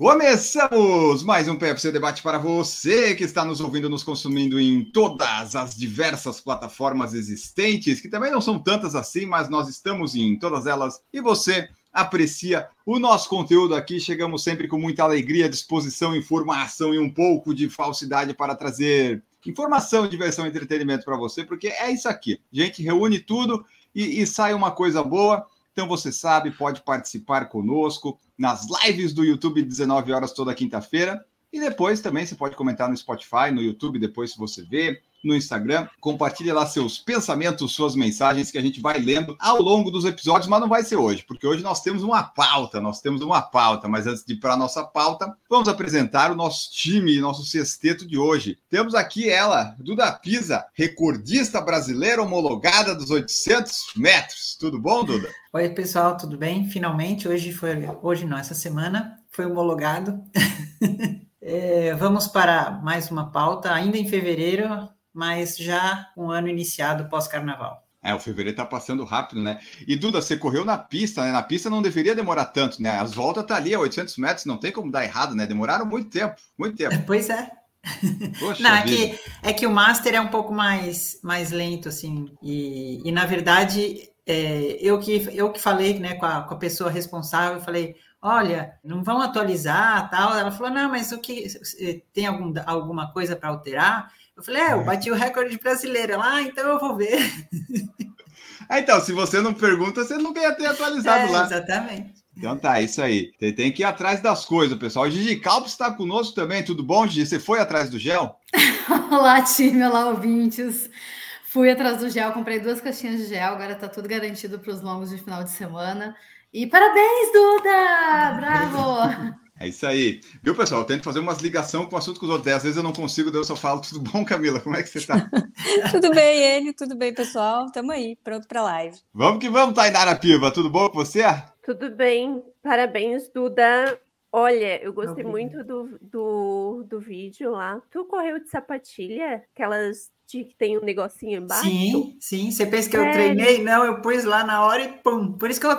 Começamos mais um PFC Debate para você que está nos ouvindo, nos consumindo em todas as diversas plataformas existentes, que também não são tantas assim, mas nós estamos em todas elas e você aprecia o nosso conteúdo aqui. Chegamos sempre com muita alegria, disposição, informação e um pouco de falsidade para trazer informação, diversão e entretenimento para você, porque é isso aqui. A gente reúne tudo e, e sai uma coisa boa. Então você sabe, pode participar conosco nas lives do YouTube 19 horas toda quinta-feira. E depois também você pode comentar no Spotify, no YouTube, depois se você vê, no Instagram. Compartilhe lá seus pensamentos, suas mensagens que a gente vai lendo ao longo dos episódios, mas não vai ser hoje, porque hoje nós temos uma pauta, nós temos uma pauta, mas antes de ir para a nossa pauta, vamos apresentar o nosso time, nosso sexteto de hoje. Temos aqui ela, Duda Pisa, recordista brasileira homologada dos 800 metros. Tudo bom, Duda? Oi, pessoal, tudo bem? Finalmente, hoje foi, hoje não, essa semana foi homologado. é, vamos para mais uma pauta, ainda em fevereiro, mas já um ano iniciado pós-carnaval. É, o fevereiro tá passando rápido, né? E Duda, você correu na pista, né? Na pista não deveria demorar tanto, né? As voltas tá ali a 800 metros, não tem como dar errado, né? Demoraram muito tempo, muito tempo. Pois é. Poxa não, é que, é que o Master é um pouco mais, mais lento, assim, e, e na verdade é, eu, que, eu que falei né, com, a, com a pessoa responsável, eu falei, olha, não vão atualizar, tal. Ela falou, não, mas o que tem algum, alguma coisa para alterar? Eu falei, é, eu bati o recorde brasileiro. Ela, ah, então eu vou ver. Ah, então, se você não pergunta, você nunca ia ter atualizado é, lá. Exatamente. Então tá, é isso aí. Você tem que ir atrás das coisas, pessoal. O Gigi Calpes está conosco também, tudo bom, Gigi? Você foi atrás do gel? olá, time, olá, ouvintes. Fui atrás do gel, comprei duas caixinhas de gel, agora tá tudo garantido para os longos de final de semana. E parabéns, Duda! Bravo! É isso aí. Viu, pessoal? Eu tento fazer umas ligações com o assunto com os outros. Às vezes eu não consigo, eu só falo, tudo bom, Camila? Como é que você está? tudo bem, ele? Tudo bem, pessoal? Tamo aí, pronto para live. Vamos que vamos, Tainara Piva. Tudo bom com você? Tudo bem. Parabéns, Duda. Olha, eu gostei muito do, do, do vídeo lá. Tu correu de sapatilha? Aquelas que tem um negocinho embaixo? Sim, sim. Você pensa que eu treinei? Não, eu pus lá na hora e pum. Por isso que eu.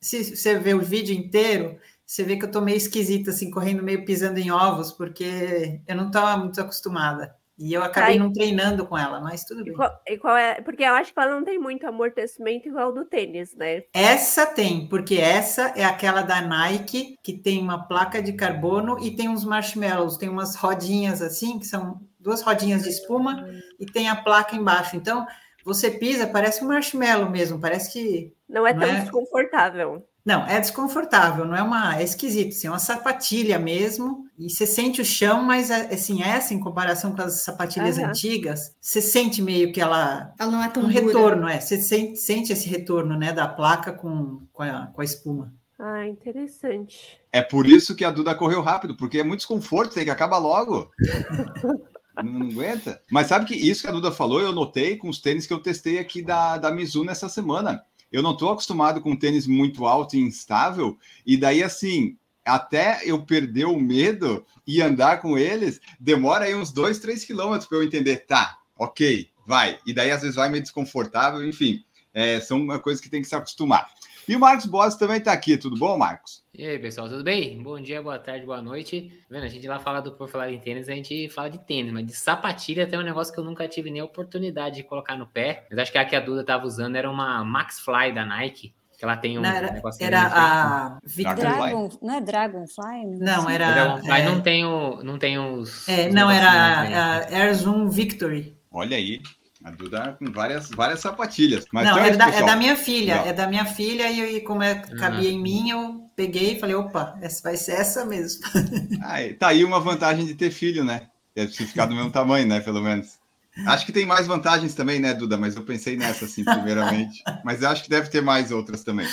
Se você vê o vídeo inteiro, você vê que eu tô meio esquisita, assim, correndo meio pisando em ovos, porque eu não estava muito acostumada. E eu acabei não treinando com ela, mas tudo bem. E qual, e qual, é? Porque eu acho que ela não tem muito amortecimento igual do tênis, né? Essa tem, porque essa é aquela da Nike, que tem uma placa de carbono e tem uns marshmallows, tem umas rodinhas assim, que são duas rodinhas de espuma e tem a placa embaixo. Então, você pisa, parece um marshmallow mesmo, parece que. Não é tão é... desconfortável. Não, é desconfortável, não é uma. É esquisito, assim, é uma sapatilha mesmo, e você sente o chão, mas é, assim, essa em comparação com as sapatilhas uhum. antigas, você sente meio que ela. Ela não é tão. Um dura. retorno, é. Você sente, sente esse retorno, né, da placa com, com, a, com a espuma. Ah, interessante. É por isso que a Duda correu rápido, porque é muito desconforto, tem que acabar logo. não, aguenta. Mas sabe que isso que a Duda falou, eu notei com os tênis que eu testei aqui da, da Mizuno essa semana eu não estou acostumado com tênis muito alto e instável, e daí assim, até eu perder o medo e andar com eles, demora aí uns dois, três quilômetros para eu entender, tá, ok, vai. E daí às vezes vai meio desconfortável, enfim, é, são coisa que tem que se acostumar. E o Marcos Boas também está aqui, tudo bom, Marcos? E aí, pessoal, tudo bem? Bom dia, boa tarde, boa noite. Tá vendo, a gente lá fala do Por Falar em Tênis, a gente fala de tênis, mas de sapatilha tem um negócio que eu nunca tive nem oportunidade de colocar no pé. Mas acho que a que a Duda estava usando era uma Max Fly da Nike. Que ela tem um não, era, negócio era a Dragon, não é Dragonfly? Não, era. Dragonfly é... não tem o, não tem os. É, os não era a, a Air Zoom Victory. Olha aí. A Duda com várias, várias sapatilhas. Mas não, é da, é da, minha filha, Não. é da minha filha, e, e como é, cabia uhum. em mim, eu peguei e falei, opa, essa vai ser essa mesmo. Ah, tá aí uma vantagem de ter filho, né? Deve ficar do mesmo tamanho, né? Pelo menos. Acho que tem mais vantagens também, né, Duda? Mas eu pensei nessa, assim, primeiramente. Mas eu acho que deve ter mais outras também.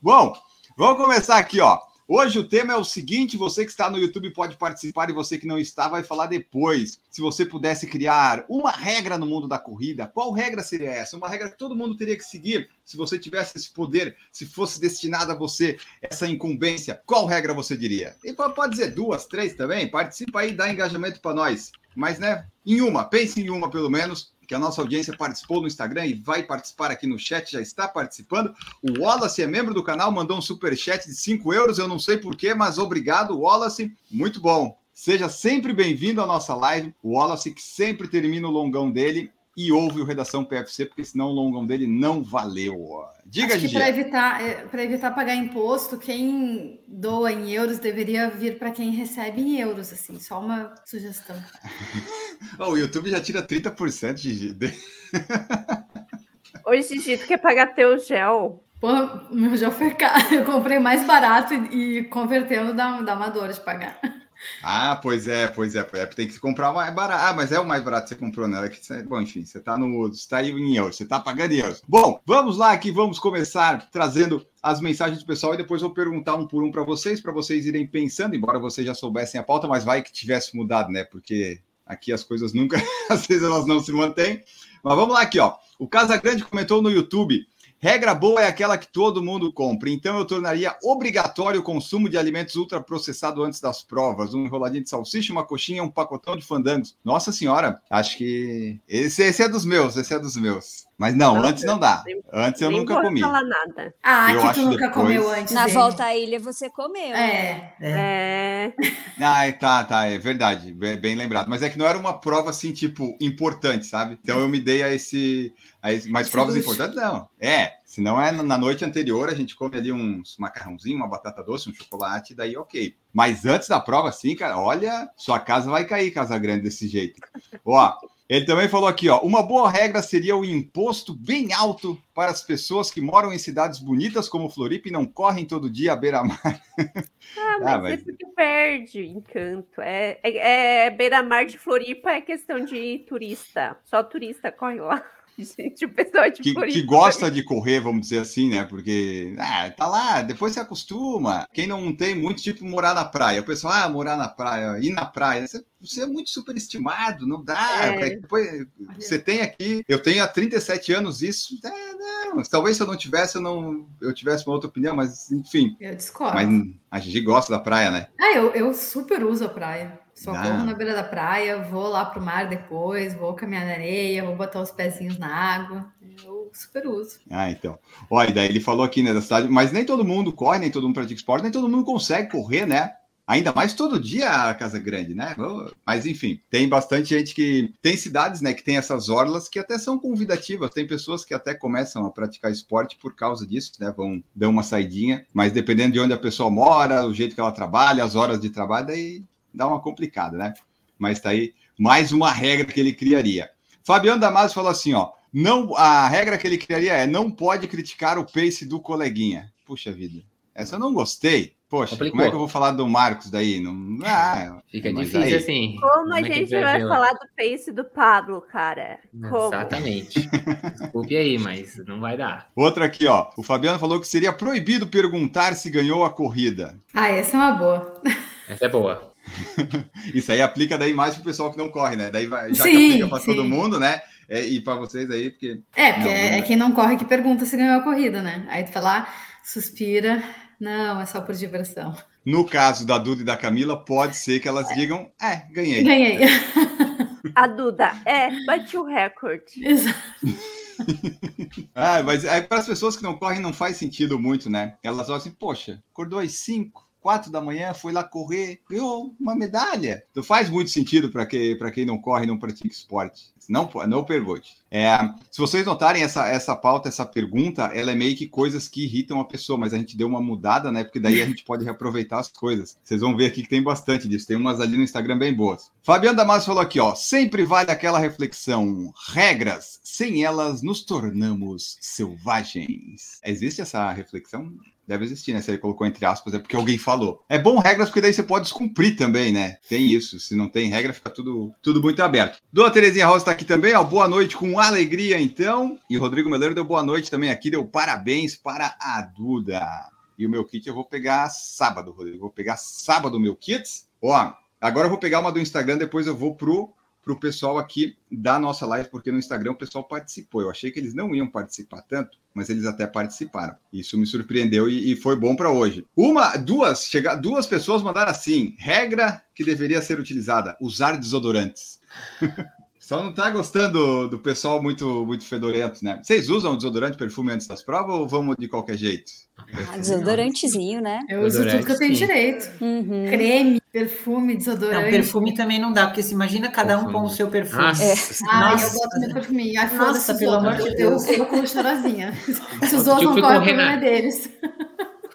Bom, vamos começar aqui, ó. Hoje o tema é o seguinte: você que está no YouTube pode participar e você que não está vai falar depois. Se você pudesse criar uma regra no mundo da corrida, qual regra seria essa? Uma regra que todo mundo teria que seguir se você tivesse esse poder, se fosse destinado a você essa incumbência, qual regra você diria? E pode dizer duas, três também. Participa aí, dá engajamento para nós. Mas, né, em uma, pense em uma pelo menos que a nossa audiência participou no Instagram e vai participar aqui no chat, já está participando. O Wallace é membro do canal, mandou um super chat de 5 euros, eu não sei porquê, mas obrigado, Wallace. Muito bom. Seja sempre bem-vindo à nossa live. O Wallace, que sempre termina o longão dele e ouve o Redação PFC, porque senão o longão dele não valeu. Diga, Gigi. Para evitar, é, evitar pagar imposto, quem doa em euros deveria vir para quem recebe em euros, assim, só uma sugestão. oh, o YouTube já tira 30%, Gigi. Oi, Gigi, tu quer pagar teu gel? Pô, meu gel foi caro. Eu comprei mais barato e, e convertendo da, da amadora de pagar. Ah, pois é, pois é, é, tem que comprar o mais barato. Ah, mas é o mais barato que você comprou, né? É bom, enfim, você está no. Você tá aí em euros, você está pagando em euros. Bom, vamos lá aqui, vamos começar trazendo as mensagens do pessoal e depois vou perguntar um por um para vocês, para vocês irem pensando, embora vocês já soubessem a pauta, mas vai que tivesse mudado, né? Porque aqui as coisas nunca, às vezes elas não se mantêm. Mas vamos lá aqui, ó. O Casa Grande comentou no YouTube. Regra boa é aquela que todo mundo compra, então eu tornaria obrigatório o consumo de alimentos ultraprocessados antes das provas. Um enroladinho de salsicha, uma coxinha, um pacotão de fandangos. Nossa senhora, acho que esse, esse é dos meus, esse é dos meus. Mas não, não antes não dá. Antes eu nunca comi. Não falar nada. Ah, eu que tu nunca depois... comeu antes. Na dele. volta à ilha você comeu. É. É. é. Ah, tá, tá, é verdade. Bem, bem, lembrado. Mas é que não era uma prova assim, tipo, importante, sabe? Então eu me dei a esse. A esse mas provas importantes, não. É. Senão é na noite anterior, a gente come ali uns macarrãozinho, uma batata doce, um chocolate, daí ok. Mas antes da prova, sim, cara, olha, sua casa vai cair, Casa Grande, desse jeito. Ó, ele também falou aqui, ó, uma boa regra seria o imposto bem alto para as pessoas que moram em cidades bonitas como Floripa e não correm todo dia à beira-mar. Ah, mas, ah, mas... é porque perde encanto. É, é, é beira-mar de Floripa é questão de turista. Só turista corre lá. Gente, o pessoal de que, que gosta de correr, vamos dizer assim, né? Porque ah, tá lá, depois se acostuma. Quem não tem muito, tipo, morar na praia. O pessoal, ah, morar na praia, ir na praia. Você, você é muito superestimado, não dá. É. Depois, você tem aqui, eu tenho há 37 anos isso. É, não, talvez se eu não tivesse, eu não eu tivesse uma outra opinião, mas enfim. Eu discordo. Mas a gente gosta da praia, né? Ah, eu, eu super uso a praia. Só ah. corro na beira da praia, vou lá pro mar depois, vou caminhar na areia, vou botar os pezinhos na água. Eu super uso. Ah, então. Olha, daí ele falou aqui, né, da cidade, mas nem todo mundo corre, nem todo mundo pratica esporte, nem todo mundo consegue correr, né? Ainda mais todo dia a Casa Grande, né? Mas enfim, tem bastante gente que. Tem cidades, né, que tem essas orlas que até são convidativas. Tem pessoas que até começam a praticar esporte por causa disso, né? Vão dar uma saidinha, mas dependendo de onde a pessoa mora, o jeito que ela trabalha, as horas de trabalho, daí dá uma complicada, né? Mas tá aí mais uma regra que ele criaria. Fabiano Damasio falou assim, ó, não, a regra que ele criaria é não pode criticar o pace do coleguinha. Puxa vida, essa eu não gostei. Poxa, Complicou. como é que eu vou falar do Marcos daí? Não, ah, Fica difícil aí. assim. Como, a é gente vai falar do pace do Pablo, cara? Como? Exatamente. Desculpe aí, mas não vai dar. Outra aqui, ó. O Fabiano falou que seria proibido perguntar se ganhou a corrida. Ah, essa é uma boa. Essa é boa. Isso aí aplica daí mais pro pessoal que não corre, né? Daí vai, já sim, que aplica para todo mundo, né? É, e para vocês aí, porque. É, porque não, é, é quem não corre que pergunta se ganhou a corrida, né? Aí tu fala, suspira, não, é só por diversão. No caso da Duda e da Camila, pode ser que elas digam, é, ganhei. Ganhei. A Duda, é, bate o recorde. Exato. ah, mas é, para as pessoas que não correm não faz sentido muito, né? Elas olham assim, poxa, acordou às 5, quatro da manhã, foi lá correr, ganhou uma medalha. Não faz muito sentido para que, quem não corre e não pratica esporte. Não, não pergunte. É, se vocês notarem essa, essa pauta, essa pergunta, ela é meio que coisas que irritam a pessoa, mas a gente deu uma mudada, né? Porque daí a gente pode reaproveitar as coisas. Vocês vão ver aqui que tem bastante disso. Tem umas ali no Instagram bem boas. Fabiano Damasio falou aqui, ó. Sempre vale aquela reflexão. Regras, sem elas nos tornamos selvagens. Existe essa reflexão? Deve existir, né? Se ele colocou entre aspas, é porque alguém falou. É bom regras, porque daí você pode descumprir também, né? Tem isso. Se não tem regra, fica tudo, tudo muito aberto. Dona Terezinha Rosa está aqui também, ó. Boa noite com alegria, então. E o Rodrigo Meleiro deu boa noite também aqui, deu parabéns para a Duda. E o meu kit eu vou pegar sábado, Rodrigo. Vou pegar sábado o meu kit. Ó, agora eu vou pegar uma do Instagram, depois eu vou pro para o pessoal aqui da nossa live, porque no Instagram o pessoal participou. Eu achei que eles não iam participar tanto, mas eles até participaram. Isso me surpreendeu e, e foi bom para hoje. Uma, duas, chega, duas pessoas mandaram assim: regra que deveria ser utilizada: usar desodorantes. Só não tá gostando do pessoal muito, muito fedorento, né? Vocês usam desodorante, perfume antes das provas ou vamos de qualquer jeito? Ah, desodorantezinho, né? Eu uso tudo que eu tenho direito. Uhum. Creme, perfume, desodorante. Não, perfume também não dá, porque se imagina cada um com o seu perfume. Nossa, é. Ah, eu boto meu perfume. Ai, foda-se, pelo amor de Deus, eu com chorosinha. Se os outros não correm, o problema é deles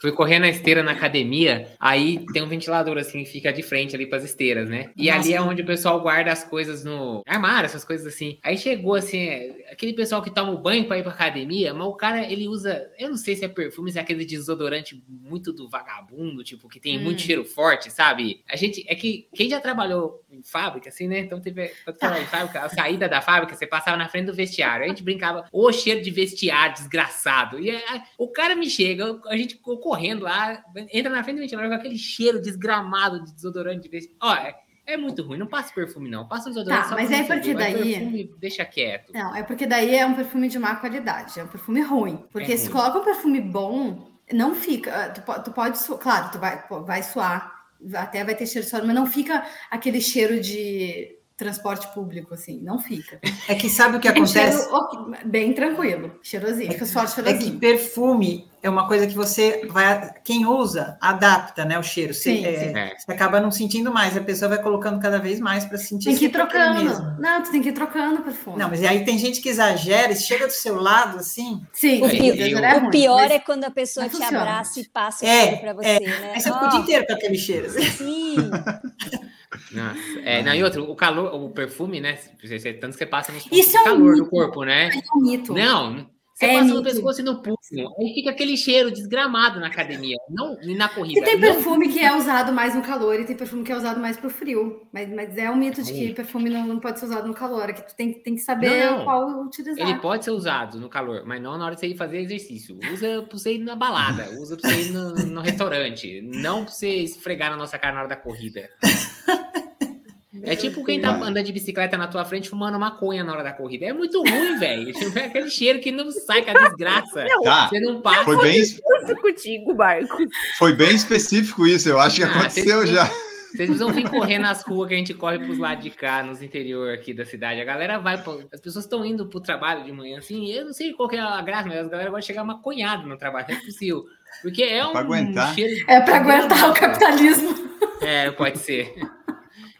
fui correr na esteira na academia, aí tem um ventilador assim que fica de frente ali para as esteiras, né? E Nossa, ali é onde o pessoal guarda as coisas no armário, essas coisas assim. Aí chegou assim, aquele pessoal que toma o banho para ir para academia, mas o cara ele usa, eu não sei se é perfume, se é aquele desodorante muito do vagabundo, tipo que tem hum. muito cheiro forte, sabe? A gente é que quem já trabalhou em fábrica assim, né? Então teve quando em fábrica, a saída da fábrica, você passava na frente do vestiário. A gente brincava, ô cheiro de vestiário desgraçado. E aí, o cara me chega, a gente correndo lá, entra na frente do ventilador com aquele cheiro desgramado de desodorante. De Ó, é, é, muito ruim. Não passa perfume, não. Passa desodorante. Tá, mas é porque daí. Perfume, deixa quieto. Não, é porque daí é um perfume de má qualidade. É um perfume ruim. Porque é se ruim. coloca um perfume bom, não fica. Tu, tu pode. Claro, tu vai, vai suar. Até vai ter cheiro de suor, mas não fica aquele cheiro de transporte público, assim, não fica. É que sabe o que acontece? Cheiro, bem tranquilo, cheirosinho, fica só cheirosinho. É que perfume é uma coisa que você vai, quem usa, adapta, né, o cheiro. Você, sim, é, sim. É. você acaba não sentindo mais, a pessoa vai colocando cada vez mais para sentir. Tem que ir trocando. Não, tu tem que ir trocando perfume. Não, mas aí tem gente que exagera, e chega do seu lado, assim. Sim, o, sim, pi é o pior é quando a pessoa te funciona. abraça e passa o é, cheiro para você, é. né? Aí você fica o dia inteiro com aquele cheiro. Assim. Sim. Nossa. É, não, e outro, o calor, o perfume, né? Tanto que você passa no Isso é um calor mito. do corpo, né? É um mito. Não, você é passa no pescoço e no pulso. Aí fica aquele cheiro desgramado na academia, não na corrida. E tem não... perfume que é usado mais no calor e tem perfume que é usado mais pro frio. Mas, mas é um mito de que perfume não, não pode ser usado no calor. É que tu tem, tem que saber não, não. qual utilizar. Ele pode ser usado no calor, mas não na hora de você ir fazer exercício. Usa pra você ir na balada, usa pra você ir no, no restaurante. Não pra você esfregar na nossa cara na hora da corrida. É tipo quem tá andando de bicicleta na tua frente fumando maconha na hora da corrida. É muito ruim, velho. É aquele cheiro que não sai com a desgraça. Não, tá. Você não passa. Foi bem... contigo, Marcos. Foi bem específico isso. Eu acho que ah, aconteceu vocês, já. Vocês precisam vir correr nas ruas que a gente corre pros lados de cá, nos interior aqui da cidade. A galera vai. Pra... As pessoas estão indo pro trabalho de manhã, assim. Eu não sei qual é a graça, mas a galera vai chegar maconhada no trabalho. Não é possível. Porque é, é um. Pra aguentar. Cheiro... É pra aguentar o capitalismo. É, pode ser.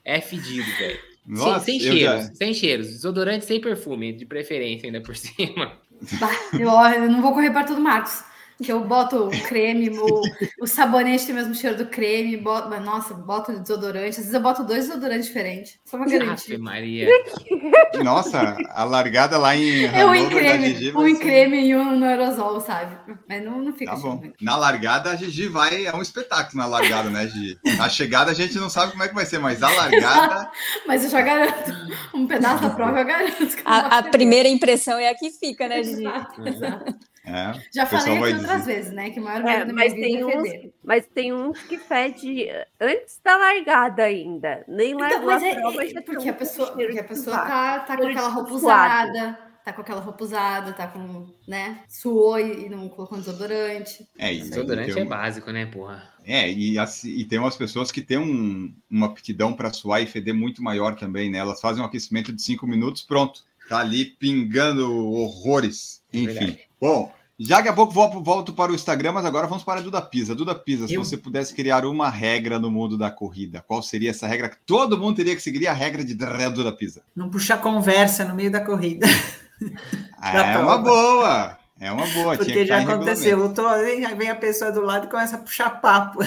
É fedido, velho. Nossa, sem, sem cheiros, já... sem cheiros. Desodorante sem perfume, de preferência ainda por cima. Bah, eu, eu não vou correr para todo Marcos que eu boto o creme, o, o sabonete tem o mesmo cheiro do creme, boto, mas, nossa, boto desodorante. Às vezes eu boto dois desodorantes diferentes. Só uma garantia. Maria. Nossa, a largada lá em. É um em creme, um em creme e um no aerosol, sabe? Mas não, não fica tá bom. Na largada, a Gigi vai. É um espetáculo na largada, né, Gigi? Na chegada a gente não sabe como é que vai ser, mas a largada. mas eu já garanto. Um pedaço da prova eu garanto. A, a primeira impressão é a que fica, né, Gigi? Exato, exato. É, Já falei aqui outras vezes, né? Que a maior é, mas tem uns, é Mas tem uns que fede antes da largada ainda. Nem então, largou a é, prova, é, porque, a pessoa, porque a pessoa tá, tá com aquela roupa usada, tá com aquela roupa usada, tá com, né? Suou e não colocou desodorante. É, e desodorante é básico, né, porra? É, e, assim, e tem umas pessoas que têm um, uma aptidão para suar e feder muito maior também, né? Elas fazem um aquecimento de cinco minutos, pronto. Tá ali pingando horrores. Enfim. Bom, já que a pouco volto para o Instagram, mas agora vamos para a Duda Pisa. Duda Pisa, se você pudesse criar uma regra no mundo da corrida, qual seria essa regra que todo mundo teria que seguir? A regra de Duda Pisa. Não puxar conversa no meio da corrida. é uma boa. É uma boa. Porque já aconteceu. Eu tô, vem a pessoa do lado e começa a puxar papo.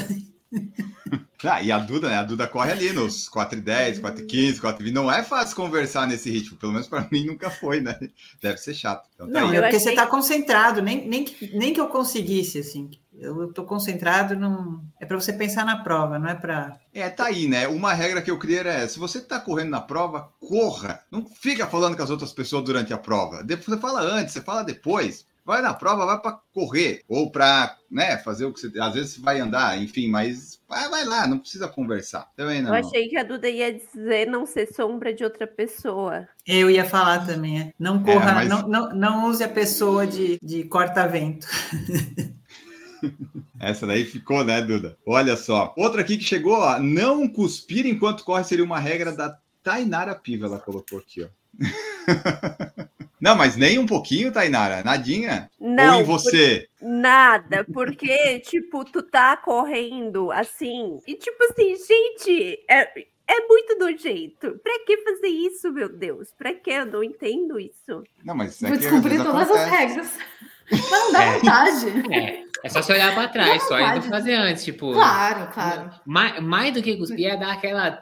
Ah, e a Duda, né? A Duda corre ali nos 4,10, 4,15, 4,20. Não é fácil conversar nesse ritmo. Pelo menos para mim nunca foi, né? Deve ser chato. Então, tá não, é porque você está concentrado. Nem, nem, que, nem que eu conseguisse, assim. Eu estou concentrado. Num... É para você pensar na prova, não é para. É, tá aí, né? Uma regra que eu queria é: se você está correndo na prova, corra. Não fica falando com as outras pessoas durante a prova. Depois você fala antes, você fala depois vai na prova, vai para correr ou para né, fazer o que você. Às vezes você vai andar, enfim, mas vai, vai lá, não precisa conversar. Também não. Eu achei que a Duda ia dizer não ser sombra de outra pessoa. Eu ia falar também. é. Não corra, mas... não, não, não use a pessoa de, de corta-vento. Essa daí ficou, né, Duda? Olha só. Outra aqui que chegou, ó. Não cuspir enquanto corre seria uma regra da Tainara Piva, ela colocou aqui, ó. Não, mas nem um pouquinho, Tainara. Nadinha? Não. Ou em você? Por... Nada, porque, tipo, tu tá correndo assim. E, tipo assim, gente, é, é muito nojento. Pra que fazer isso, meu Deus? Pra que? Eu não entendo isso. Não, mas é Vou descumprir todas as regras. Mas não dá É. vontade. É. É só você olhar pra trás, só ainda fazer antes, tipo. Claro, claro. Mais, mais do que cuspir é dar aquela.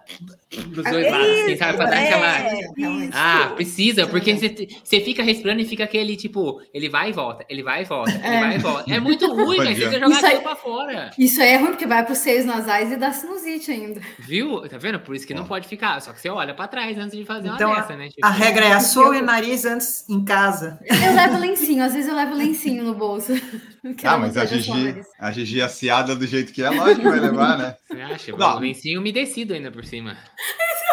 Dos dois É lados, assim, sabe? Pra dar aquela. é, Realmente. Ah, precisa, porque você, você fica respirando e fica aquele tipo, ele vai e volta, ele vai e volta, ele É. vai e volta. É muito ruim, cara. Você precisa jogar aquilo pra fora. Isso aí é ruim, porque vai para os seios nasais e dá sinusite ainda. Viu? Tá vendo? Por isso que não pode ficar. Só que você olha pra trás antes de fazer Então, uma dessa, né? Tipo, A regra é assoe o nariz antes em casa. Eu levo lencinho, às vezes eu levo lencinho no bolso. Ah, mas a Gigi, a Gigi aciada do jeito que é, lógico que vai levar, né? Você acha? Não. O lencinho umedecido ainda por cima.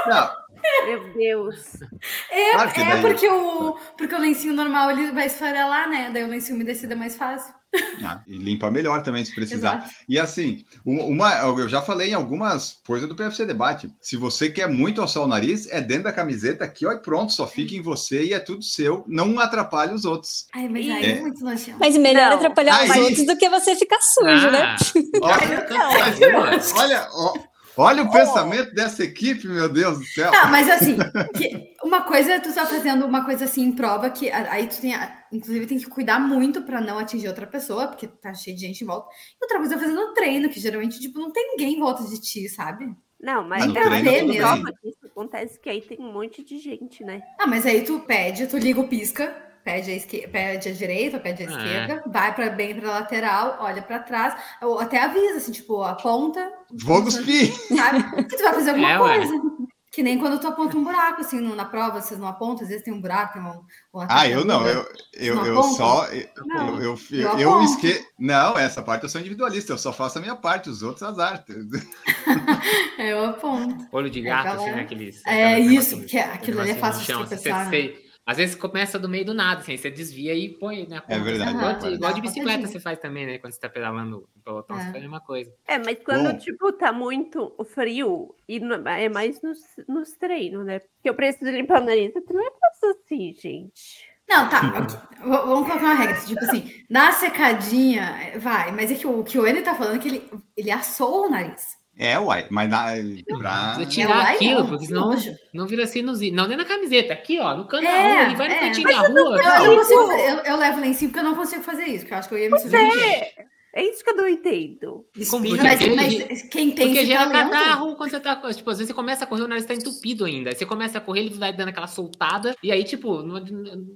Não, Meu Deus. É, Claro é daí- porque, o, porque o lencinho normal ele vai esfarelar, né? Daí o lencinho umedecido é mais fácil. Ah, e limpa melhor também, se precisar. Exato. E assim, um- uma, eu já falei em algumas coisas do PFC Debate. Se você quer muito alçar o nariz, é dentro da camiseta aqui, ó, e pronto, só fica em você e é tudo seu. Não atrapalhe os outros. Ai, mas aí É. é muito nojento. Mas melhor Não. atrapalhar os Aí- outros do que você ficar sujo, né? Ah, Olha, olha, ó, olha o pensamento dessa equipe, meu Deus do céu. Tá, mas assim, que- uma coisa é tu tá fazendo uma coisa assim em prova, que aí tu tem, inclusive, tem que cuidar muito pra não atingir outra pessoa, porque tá cheio de gente em volta. E outra coisa é fazendo treino, que geralmente, tipo, não tem ninguém em volta de ti, sabe? Não, mas Mas no é treino uma bem. prova que isso acontece que aí tem um monte de gente, né? Ah, mas aí tu pede, tu liga o pisca, pede a, esque... pede a direita, pede a Ah, esquerda, vai para bem pra lateral, olha pra trás, ou até avisa, assim, tipo, aponta, Vou cuspir. sabe? Que tu vai fazer alguma É, ué. coisa. Que nem quando tu aponta um buraco, assim, na prova, vocês não apontam, às vezes tem um buraco, tem um, um Ah, eu não, eu, eu, Não eu só. Eu, Não, eu, eu, eu eu, esque... Não, essa parte eu sou individualista, eu só faço a minha parte, os outros azar. É, eu aponto. olho de É, gato, galera. assim, né? Aqueles, É isso, que é- aquilo ali é fácil de assim, tropeçar, você- você- Às vezes começa do meio do nada, assim, você desvia e põe na É verdade, Igual, de, é igual de bicicleta você faz também, né? Quando você tá pedalando no pelotão, É. você faz a mesma coisa. É, mas quando, Bom. tipo, tá muito frio, e no- é mais nos, nos treinos, né? Porque eu preciso limpar o nariz, eu também faço assim, gente. Não, tá. Vamos colocar uma regra. Tipo assim, na secadinha, é, vai. Mas é que o que o N tá falando é que ele, ele assou o nariz. É, uai, mas na, pra... Precisa É, tirar lá e aquilo, não, porque senão nojo. não vira sinusite. Não, nem na camiseta, aqui, ó, no canto É, da rua, ele vai no é. cantinho da rua. Eu, eu não consigo eu, eu levo lencinho porque eu não consigo fazer isso, porque eu acho que eu ia me sujar. É, é isso que eu não entendo. Porque Mas, ele- mas quem tem Porque gera talento... catarro quando você tá. Tipo, às vezes você começa a correr, o nariz tá entupido ainda. Aí você começa a correr, ele vai dando aquela soltada. E aí, tipo, não-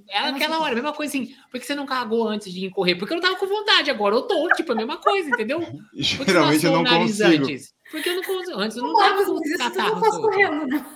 é aquela hora, mesma coisa assim. Por que você não cagou antes de ir correr? Porque eu não tava com vontade, agora eu tô. Tipo, a mesma coisa, entendeu? Geralmente eu não consigo. Antes? Porque eu não consigo. Antes eu não Não, mas com isso tudo eu catarro. faço correndo, né?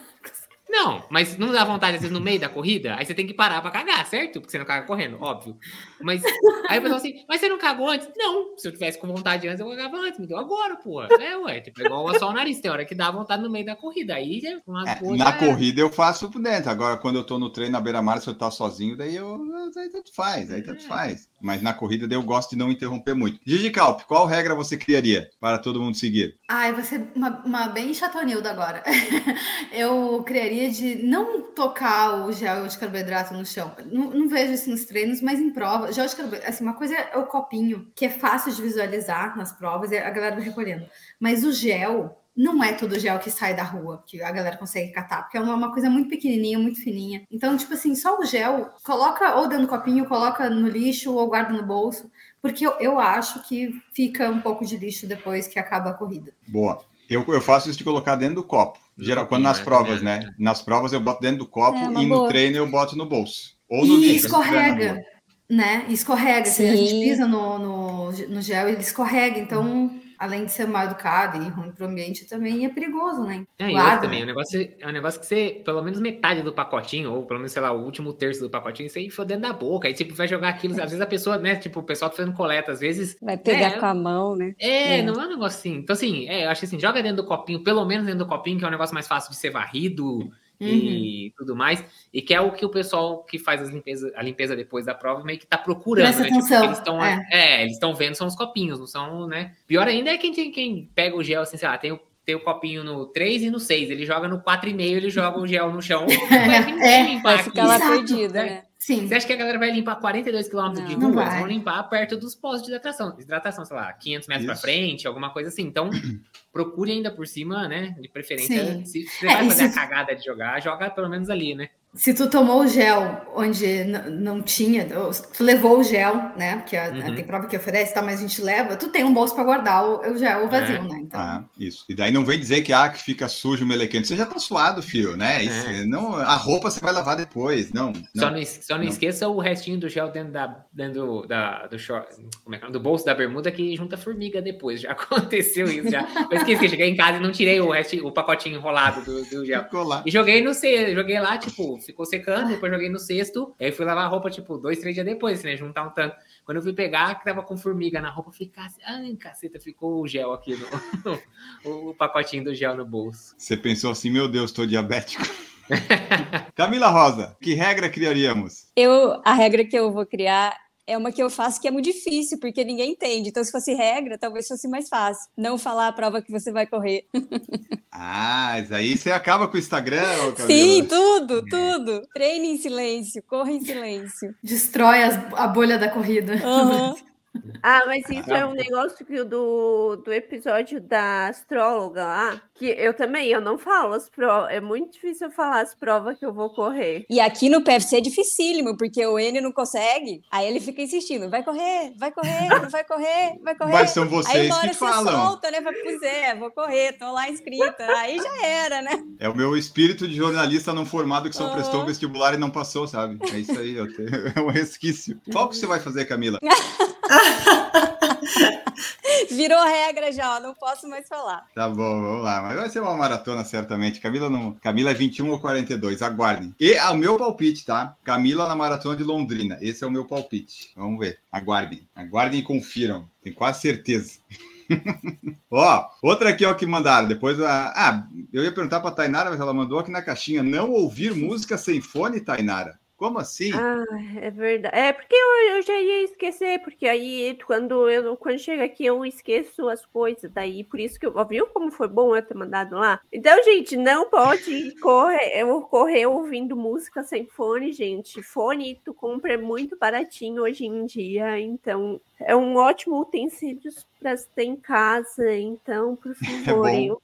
Não, mas não dá vontade, às vezes, no meio da corrida, aí você tem que parar pra cagar, certo? Porque você não caga correndo, óbvio. Mas aí o pessoal assim, mas você não cagou antes? Não, se eu tivesse com vontade antes, eu cagava antes, me deu agora, pô. É, ué, tipo, é igual só o nariz, tem hora que dá vontade no meio da corrida. Aí, já- uma É, coisa na é- corrida eu faço por dentro. Agora, quando eu tô no treino na beira-mar, se eu tá sozinho, daí eu. Aí tanto faz, aí tanto faz. Mas na corrida daí eu gosto de não interromper muito. Gigi Calp, qual regra você criaria para todo mundo seguir? Ai, vai ser uma, uma bem chatonilda agora. Eu criaria de não tocar o gel de carboidrato no chão. Não, não vejo isso nos treinos, mas em prova. Gel de carboidrato, assim, uma coisa é o copinho, que é fácil de visualizar nas provas e a galera vai recolhendo. Mas o gel não é todo gel que sai da rua, que a galera consegue catar, porque é uma, uma coisa muito pequenininha, muito fininha. Então, tipo assim, só o gel, coloca ou dentro do copinho, coloca no lixo ou guarda no bolso, porque eu, eu acho que fica um pouco de lixo depois que acaba a corrida. Boa. Eu, eu faço isso de colocar dentro do copo. Geral, quando nas né? provas, É. né? Nas provas eu boto dentro do copo É, e no boa. treino eu boto no bolso. Ou no E lixo. na escorrega, né? Escorrega. Se a gente Sim. pisa no, no, no gel, ele escorrega. Então, além de ser mal educado e ruim para o ambiente, também é perigoso, né? É, outro também, é um, negócio, é um negócio que você, pelo menos metade do pacotinho, ou pelo menos, sei lá, o último terço do pacotinho, você enfia dentro da boca. Aí, tipo, vai jogar aquilo. Às vezes a pessoa, né? Tipo, o pessoal tá fazendo coleta, às vezes. Vai pegar é, com a mão, né? É, é, não é um negócio assim. Então, assim, é, eu acho que assim, joga dentro do copinho, pelo menos dentro do copinho, que é um negócio mais fácil de ser varrido uhum. e tudo mais. E que é o que o pessoal que faz as limpeza, a limpeza depois da prova meio que tá procurando, né? Tipo, eles estão é. é. eles estão vendo são os copinhos, não são, né? Pior ainda é quem, quem pega o gel assim, sei lá, tem o tem o copinho no 3 e no 6. Ele joga no 4,5, ele joga o gel no chão. Vai, é, vai ficar lá perdida, né? Sim. Você acha que a galera vai limpar 42 km de rua? Eles vão limpar perto dos postos de hidratação, hidratação sei lá, 500 metros para frente, alguma coisa assim. Então, procure ainda por cima, né? De preferência, Sim. se você é, vai fazer se... a cagada de jogar, joga pelo menos ali, né? Se tu tomou o gel onde não tinha, tu levou o gel, né? Porque uhum. tem prova que oferece, tá, mas a gente leva, tu tem um bolso para guardar o, o, gel vazio, é. né? Então... Ah, isso. E daí não vem dizer que ah, que fica sujo, melequento. Você já tá suado, filho, né? Isso, é. não, a roupa você vai lavar depois, não. não só não, só não, não, esqueça o restinho do gel dentro da dentro da, do short, como é que é? do bolso da bermuda que junta formiga depois. Já aconteceu isso já. Eu esqueci, cheguei em casa e não tirei o restinho, o pacotinho enrolado do, do gel. E joguei no C, joguei lá, tipo, ficou secando, depois joguei no cesto, aí fui lavar a roupa, tipo, dois, três dias depois, né? Juntar um tanto. Quando eu fui pegar, que tava com formiga na roupa, eu fiquei, ai, caceta, ficou o gel aqui, no, no, o pacotinho do gel no bolso. Você pensou assim, meu Deus, tô diabético. Camila Rosa, que regra criaríamos? Eu, a regra que eu vou criar é uma que eu faço que é muito difícil, porque ninguém entende. Então, se fosse regra, talvez fosse mais fácil. Não falar a prova que você vai correr. ah, mas aí você acaba com o Instagram, Camila. Sim, tudo, tudo. Treine em silêncio, corra em silêncio. Destrói as, a bolha da corrida. Uhum. Ah, mas isso é um negócio que do, do episódio da astróloga lá, que eu também, eu não falo as provas, é muito difícil eu falar as provas que eu vou correr. E aqui no PFC é dificílimo, porque o N não consegue, aí ele fica insistindo, vai correr, vai correr, vai correr, vai correr. Mas são vocês aí, uma hora que você falam. solta, né, pois é, vou correr, tô lá inscrita, aí já era, né? É o meu espírito de jornalista não formado que só uhum. prestou o vestibular e não passou, sabe? É isso aí, eu tenho, é um resquício. Qual que você vai fazer, Camila? Virou regra já, não posso mais falar. Tá bom, vamos lá. Mas vai ser uma maratona, certamente. Camila não. Camila é 21 ou 42, aguardem. E é o meu palpite, tá? Camila na maratona de Londrina. Esse é o meu palpite. Vamos ver. Aguardem. Aguardem e confiram. Tenho quase certeza. ó, outra aqui, ó, que mandaram. Depois, a... ah, eu ia perguntar pra Tainara, mas ela mandou aqui na caixinha: não ouvir música sem fone, Tainara. Como assim? Ah, é verdade. É porque eu, eu, já ia esquecer, porque aí quando eu quando chega aqui eu esqueço as coisas, daí por isso que eu viu como foi bom eu ter mandado lá. Então, gente, não pode correr, correr ouvindo música sem fone, gente. Fone tu compra é muito baratinho hoje em dia, então é um ótimo utensílio para ter em casa, então, por é favor, é eu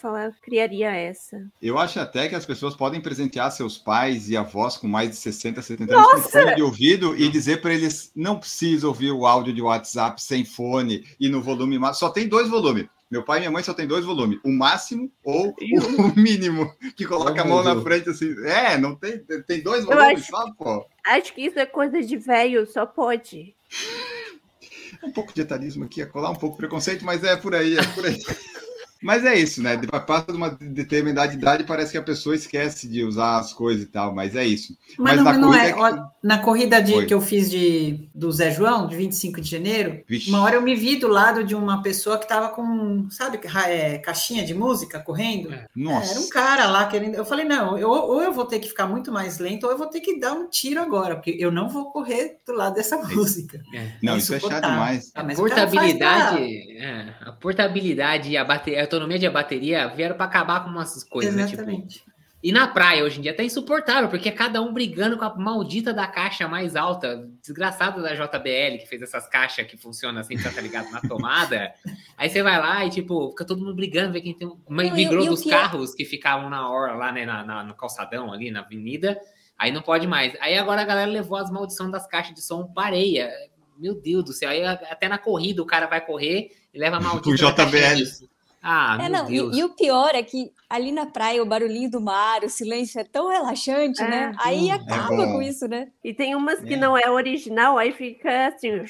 falar, criaria essa. Eu acho até que as pessoas podem presentear seus pais e avós com mais de 60, 70 anos com fone de ouvido e dizer para eles não precisa ouvir o áudio de WhatsApp sem fone e no volume máximo. Só tem dois volumes. Meu pai e minha mãe só tem dois volumes, o máximo ou o mínimo, que coloca a mão na frente assim. É, não tem, tem dois volumes acho, só, pô. Acho que isso é coisa de velho, só pode. Um pouco de etarismo aqui, é colar um pouco de preconceito, mas é por aí, é por aí. Mas é isso, né? Passa de uma determinada idade parece que a pessoa esquece de usar as coisas e tal, mas é isso. Mas, mas não, na, corrida não é. Que... Na corrida de, que eu fiz de, do Zé João, de 25 de janeiro, Vixe. uma hora eu me vi do lado de uma pessoa que estava com, sabe, é, caixinha de música correndo. É. Nossa. Era um cara lá querendo. Eu falei, não, eu, ou eu vou ter que ficar muito mais lento, ou eu vou ter que dar um tiro agora, porque eu não vou correr do lado dessa música. É. Não, é isso é chato demais. Ah, a portabilidade, é, a portabilidade e a bateria autonomia de bateria vieram para acabar com umas coisas, Exatamente. né? Tipo, e na praia, hoje em dia, tá insuportável, porque é cada um brigando com a maldita da caixa mais alta, desgraçado da JBL, que fez essas caixas que funcionam assim, tá ligado? Na tomada. Aí você vai lá e, tipo, fica todo mundo brigando, ver quem tem. Migrou dos carros que ficavam na hora, lá, né, na, na, no calçadão ali, na avenida. Aí não pode mais. Aí agora a galera levou as maldições das caixas de som para areia. Meu Deus do céu. Aí até na corrida o cara vai correr e leva a maldita. O JBL. Ah, é, não, e, e, o pior é que ali na praia, o barulhinho do mar, o silêncio é tão relaxante, é, né? Aí acaba é com isso, né? E tem umas que é. não é original, aí fica assim.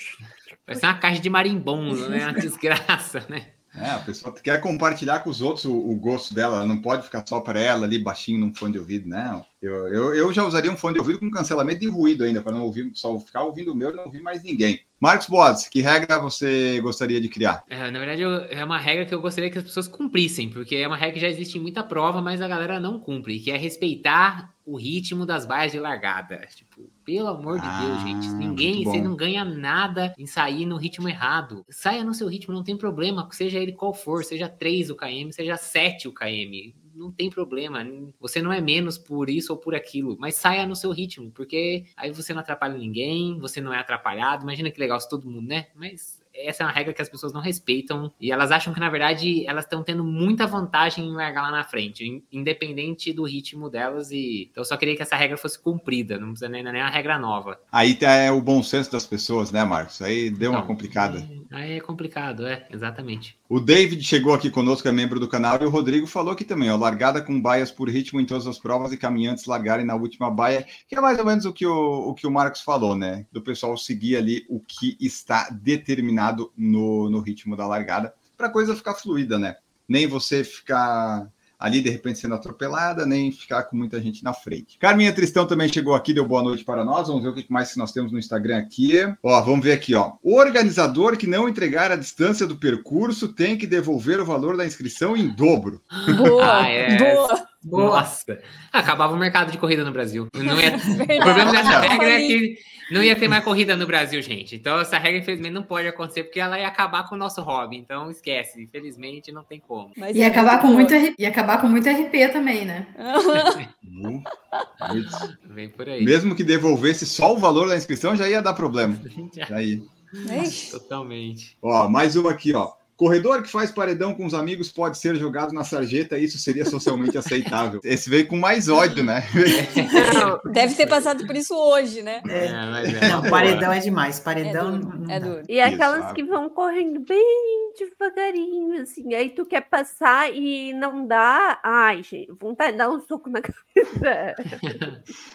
Parece uma caixa de marimbondo, né? Uma desgraça, né? É, a pessoa quer compartilhar com os outros o, o gosto dela, ela não pode ficar só para ela ali baixinho num fone de ouvido, não. Eu, eu, eu já usaria um fone de ouvido com cancelamento de ruído ainda, para não ouvir, só ficar ouvindo o meu e não ouvir mais ninguém. Marcos Bodes, que regra você gostaria de criar? É, na verdade, eu, é uma regra que eu gostaria que as pessoas cumprissem, porque é uma regra que já existe em muita prova, mas a galera não cumpre, que é respeitar o ritmo das baias de largada. Tipo, pelo amor de ah, Deus, gente. Ninguém, você não ganha nada em sair no ritmo errado. Saia no seu ritmo, não tem problema, seja ele qual for, seja 3 o KM, seja 7 o KM não tem problema. Você não é menos por isso ou por aquilo, mas saia no seu ritmo, porque aí você não atrapalha ninguém, você não é atrapalhado. Imagina que legal se todo mundo, né? Mas essa é uma regra que as pessoas não respeitam e elas acham que, na verdade, elas estão tendo muita vantagem em largar lá na frente, independente do ritmo delas. E então eu só queria que essa regra fosse cumprida, não precisa nem, nem uma regra nova. Aí tá, é o bom senso das pessoas, né, Marcos? Aí deu uma complicada. Aí é complicado, é, exatamente. O David chegou aqui conosco, é membro do canal, e o Rodrigo falou aqui também, ó, largada com baias por ritmo em todas as provas e caminhantes largarem na última baia, que é mais ou menos o que o, o que o Marcos falou, né? Do pessoal seguir ali o que está determinado no, no ritmo da largada, para a coisa ficar fluida, né? Nem você ficar ali de repente sendo atropelada, nem ficar com muita gente na frente. Carminha Tristão também chegou aqui, deu boa noite para nós. Vamos ver o que mais que nós temos no Instagram aqui. Ó, vamos ver aqui, ó. O organizador que não entregar a distância do percurso tem que devolver o valor da inscrição em dobro. Boa, ah, é. boa. Nossa, acabava o mercado de corrida no Brasil. Não ia... o problema dessa regra é que não ia ter mais corrida no Brasil, gente. Então, essa regra, infelizmente, não pode acontecer, porque ela ia acabar com o nosso hobby. Então, esquece. Infelizmente, não tem como. Mas ia, é acabar com muito, ia acabar com muito RP também, né? Vem por aí. Mesmo que devolvesse só o valor da inscrição, já ia dar problema. Já ia. Totalmente. Ó, mais uma aqui, ó. Corredor que faz paredão com os amigos pode ser jogado na sarjeta, isso seria socialmente aceitável. Esse veio com mais ódio, né? Deve ter passado por isso hoje, né? É, é, não, paredão é demais. Paredão. É duro. É duro. E aquelas que vão correndo bem devagarinho, assim. Aí tu quer passar e não dá. Ai, gente, vontade de dar um soco na cabeça.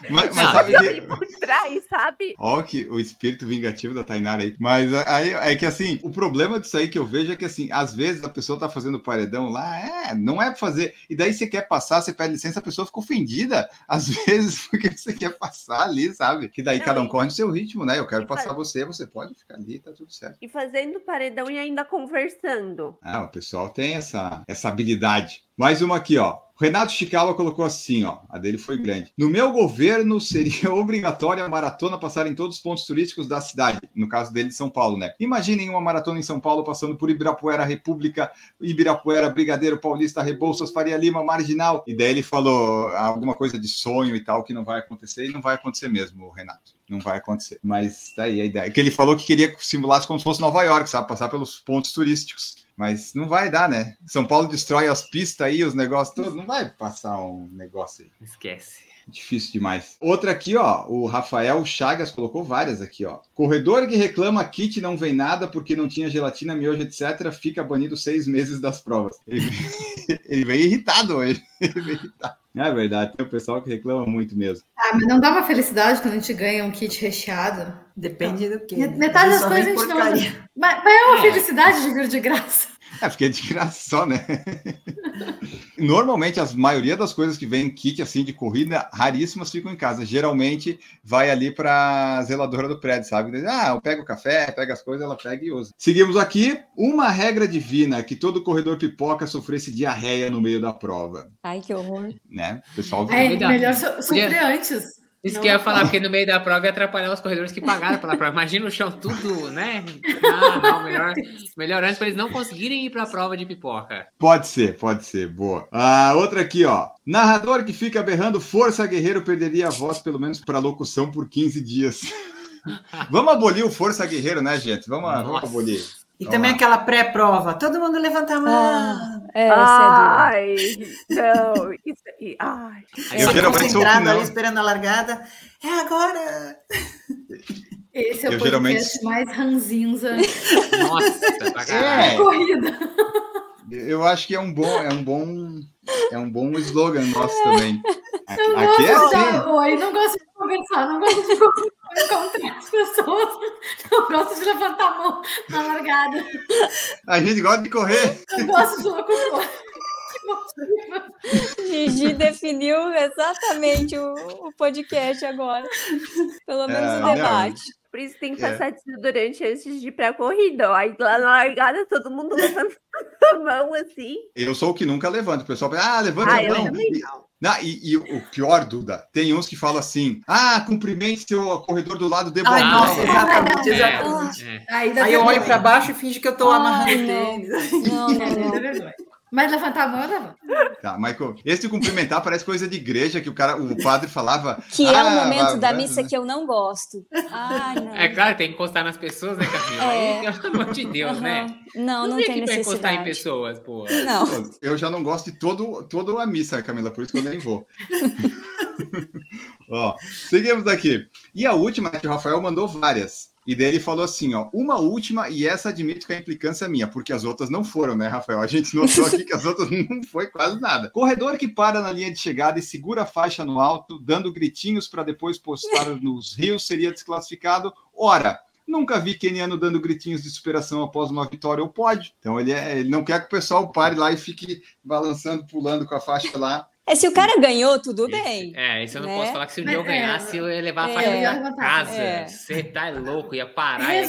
mas, mas sabe que... por trás, sabe? Ó, que o espírito vingativo da Tainara aí. Mas aí é que assim, o problema disso aí que eu vejo é que assim, às vezes a pessoa tá fazendo paredão lá, é, não é fazer. E daí você quer passar, você pede licença, a pessoa fica ofendida, às vezes, porque você quer passar ali, sabe? Que daí não, cada um corre no seu ritmo, né? Eu quero passar faz... você, você pode ficar ali, tá tudo certo. E fazendo paredão e ainda conversando. Ah, o pessoal tem essa, essa habilidade. Mais uma aqui, ó. Renato Chicala colocou assim, ó, a dele foi grande. No meu governo seria obrigatória a maratona passar em todos os pontos turísticos da cidade, no caso dele de São Paulo, né? Imaginem uma maratona em São Paulo passando por Ibirapuera, República, Ibirapuera, Brigadeiro, Paulista, Rebouças, Faria Lima, Marginal. E daí ele falou alguma coisa de sonho e tal que não vai acontecer e não vai acontecer mesmo, Renato. Não vai acontecer. Mas daí tá a ideia. Que ele falou que queria simular como se fosse Nova York, sabe? Passar pelos pontos turísticos. Mas não vai dar, né? São Paulo destrói as pistas aí, os negócios todos. Não vai passar um negócio aí. Esquece. Difícil demais. Outra aqui, ó. O Rafael Chagas colocou várias aqui, ó. Corredor que reclama kit não vem nada porque não tinha gelatina, miojo, etc., fica banido seis meses das provas. Ele, ele veio irritado hoje. Ele veio irritado. É verdade, tem o pessoal que reclama muito mesmo. Ah, mas não dá uma felicidade quando a gente ganha um kit recheado? Depende do que. Metade das coisas a gente porcaria. não. Mas, mas é uma é. felicidade de vir de graça. É, porque é de graça só, né? Normalmente, a maioria das coisas que vem em kit assim de corrida, raríssimas ficam em casa. Geralmente vai ali para a zeladora do prédio, sabe? Ah, eu pego o café, pega as coisas, ela pega e usa. Seguimos aqui. Uma regra divina que todo corredor pipoca sofresse diarreia no meio da prova. Ai, que horror. Né? pessoal é, melhor sofrer antes. Isso não, que eu ia falar, porque no meio da prova ia atrapalhar os corredores que pagaram pela prova. Imagina o chão tudo, né? Ah, não, melhor, melhor antes para eles não conseguirem ir para a prova de pipoca. Pode ser, pode ser, boa. Ah, outra aqui, ó. Narrador que fica berrando Força Guerreiro perderia a voz, pelo menos para locução, por 15 dias. vamos abolir o Força Guerreiro, né, gente? Vamos, vamos abolir. E Vamos também aquela pré-prova. Todo mundo levanta a mão. Ah, é, ai, não. Isso, ai. Eu geralmente sou ali esperando a largada. É agora. Esse é o eu podcast geralmente... mais ranzinza. Nossa, é. corrida. Eu acho que é um bom, é um bom, é um bom slogan nosso também. Aqui, aqui é assim. Oi, não gosto de conversar, não gosto de encontrar as pessoas, não gosto de levantar levantar a mão na largada. A gente gosta de correr. Eu gosto de locutor. Gigi definiu exatamente o, o, podcast agora. Pelo menos é, o debate. Por isso tem que é. passar é. desodorante antes de ir pra corrida. Ó. Aí lá na largada, todo mundo levanta a mão assim. Eu sou o que nunca levanta. O pessoal fala, ah, levanta ah, a mão. Não, e, e, o pior, Duda, tem uns que falam assim: ah, cumprimente seu corredor do lado de Ai, nossa, exatamente, exatamente. É, é. Aí, Aí eu olho para baixo e finge que eu estou amarrando o tênis. Não, não, não. Mas levantar a mão, levanta. Tá, Michael, esse cumprimentar parece coisa de igreja que o cara, o padre falava. Que ah, é o ah, momento vai, da missa vai. que eu não gosto. Ah, não. É claro, tem que encostar nas pessoas, né, Camila? É. Pelo amor de Deus, uhum. né? Não, não, não tem necessidade. encostar em pessoas, pô. Não. Eu já não gosto de todo, toda a missa, Camila, por isso que eu nem vou. Ó, seguimos aqui. E a última, que o Rafael mandou várias. E daí ele falou assim, ó, uma última, e essa admito que a implicância é minha, porque as outras não foram, né, Rafael? A gente notou aqui que as outras não foi quase nada. Corredor que para na linha de chegada e segura a faixa no alto, dando gritinhos para depois postar nos rios, seria desclassificado. Ora, Nunca vi Keniano dando gritinhos de superação após uma vitória ou pode. Então ele, é, ele não quer que o pessoal pare lá e fique balançando, pulando com a faixa lá. É, se o cara ganhou, tudo bem. É, isso eu não né? posso falar que se o Joe ganhasse, eu ia levar a faixa é, pra casa. É. Você tá louco, ia parar, ia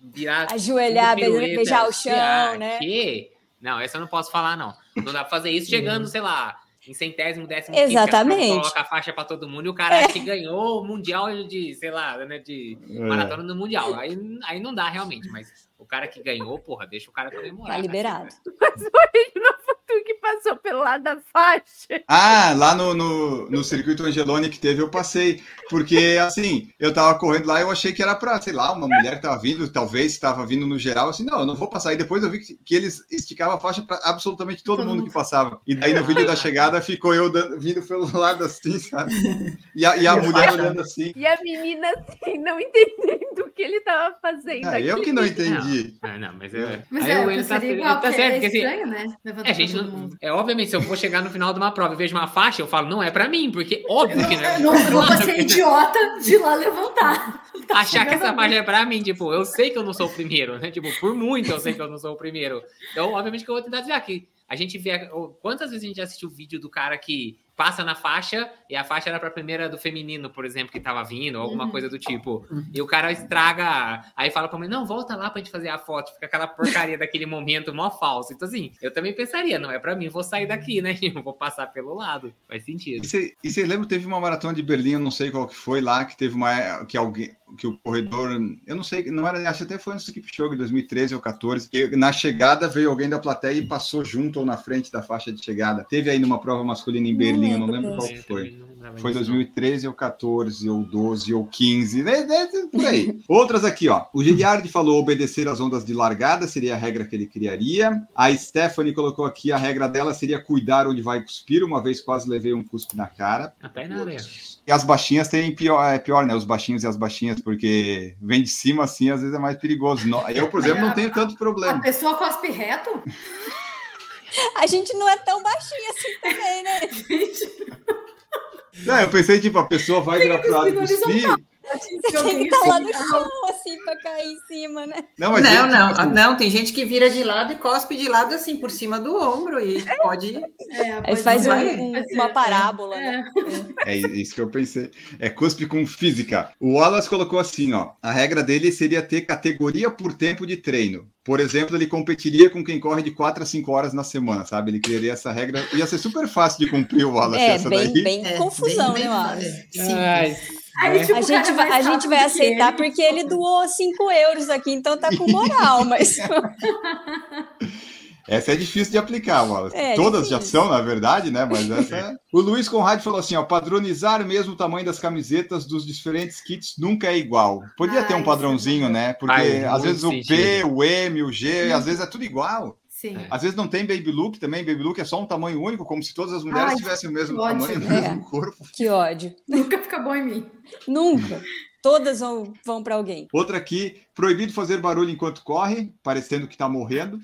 virar. Ajoelhar, beijar o chão, né? Que? Não, essa eu não posso falar, não. Não dá pra fazer isso chegando, sei lá, em centésimo, décimo Exatamente. coloca a faixa para todo mundo e o cara é. que ganhou o mundial de, sei lá, né, de é. maratona no mundial. Aí, aí não dá realmente, mas o cara que ganhou, porra, deixa o cara comemorar. Tá liberado. Mas hoje não tu que passou pelo lado da faixa. Ah, lá no, no, no circuito Angeloni que teve, eu passei. Porque, assim, eu tava correndo lá e eu achei que era pra, sei lá, uma mulher que tava vindo, talvez estava vindo no geral, assim, não, eu não vou passar. E depois eu vi que, que eles esticavam a faixa para absolutamente todo mundo que passava. E daí no vídeo da chegada ficou eu dando, vindo pelo lado assim, sabe? E a, e a mulher olhando assim. E a menina assim, não entendendo o que ele tava fazendo. Ah, eu que não entendi. Não, não mas, eu, mas é, ele tá, igual, tá certo, é porque, assim, estranho, né? é, gente, não, é obviamente, se eu for chegar no final de uma prova e vejo uma faixa, eu falo, não é pra mim, porque óbvio que não é. Não, não vou ser idiota de lá levantar. Tá Achar que essa faixa é pra mim, tipo, eu sei que eu não sou o primeiro, né? Tipo, por muito eu sei que eu não sou o primeiro. Então, obviamente que eu vou tentar desviar aqui. A gente vê. Quantas vezes a gente já assistiu o vídeo do cara que passa na faixa e a faixa era para a primeira do feminino, por exemplo, que estava vindo, ou alguma uhum. coisa do tipo. E o cara estraga, aí fala para mim, não, volta lá para gente fazer a foto, fica aquela porcaria daquele momento mó falso. Então assim, eu também pensaria, não é para mim, vou sair daqui, né? Eu vou passar pelo lado. Faz sentido. E você lembra, teve uma maratona de Berlim, eu não sei qual que foi lá, que teve uma que alguém que o corredor, eu não sei, não era, acho até foi antes do Keep Show, em 2013 ou 14, que na chegada veio alguém da plateia e passou junto ou na frente da faixa de chegada. Teve aí numa prova masculina em Berlim, eu não lembro qual foi. Foi 2013 ou 14 ou 12 ou 15, né, né, por aí. Outras aqui, ó. O Giliardi falou obedecer às ondas de largada, seria a regra que ele criaria. A Stephanie colocou aqui a regra dela seria cuidar onde vai cuspir. Uma vez quase levei um cuspe na cara. Até na areia. E as baixinhas têm pior, é pior, né? Os baixinhos e as baixinhas, porque vem de cima assim, às vezes é mais perigoso. Eu, por exemplo, não tenho tanto problema. A pessoa cospe reto? A gente não é tão baixinha assim também, né? Não, eu pensei, tipo, a pessoa vai virar pro lado cuspir. Você tem que estar tá lá no chão, assim, para cair em cima, né? Não, não, gente, não, assim... não, tem gente que vira de lado e cospe de lado, assim, por cima do ombro e pode... É, pode faz um, uma parábola, é. né? É isso que eu pensei. É cuspe com física. O Wallace colocou assim, ó, a regra dele seria ter categoria por tempo de treino. Por exemplo, ele competiria com quem corre de 4 a 5 horas na semana, sabe? Ele criaria essa regra. Ia ser super fácil de cumprir o Wallace. É, essa bem, daí. bem é, confusão, bem, né, Wallace? Ai, Aí, tipo, a, gente vai, a gente vai aceitar ele. porque ele doou 5 euros aqui, então tá com moral, mas. Essa é difícil de aplicar, Wallace. É, Todas difícil. já são, na verdade, né? Mas essa é... O Luiz Conrad falou assim: ó, padronizar mesmo o tamanho das camisetas dos diferentes kits nunca é igual. Podia ter um é padrãozinho, né? Porque Ai, às vezes o P, o M, o G, às vezes é tudo igual. Sim. Às vezes não tem baby look também, baby look é só um tamanho único, como se todas as mulheres Ai, tivessem o mesmo tamanho, o mesmo é. corpo. Que ódio. Nunca fica bom em mim. Nunca. Todas vão, vão para alguém. Outra aqui, proibido fazer barulho enquanto corre, parecendo que está morrendo.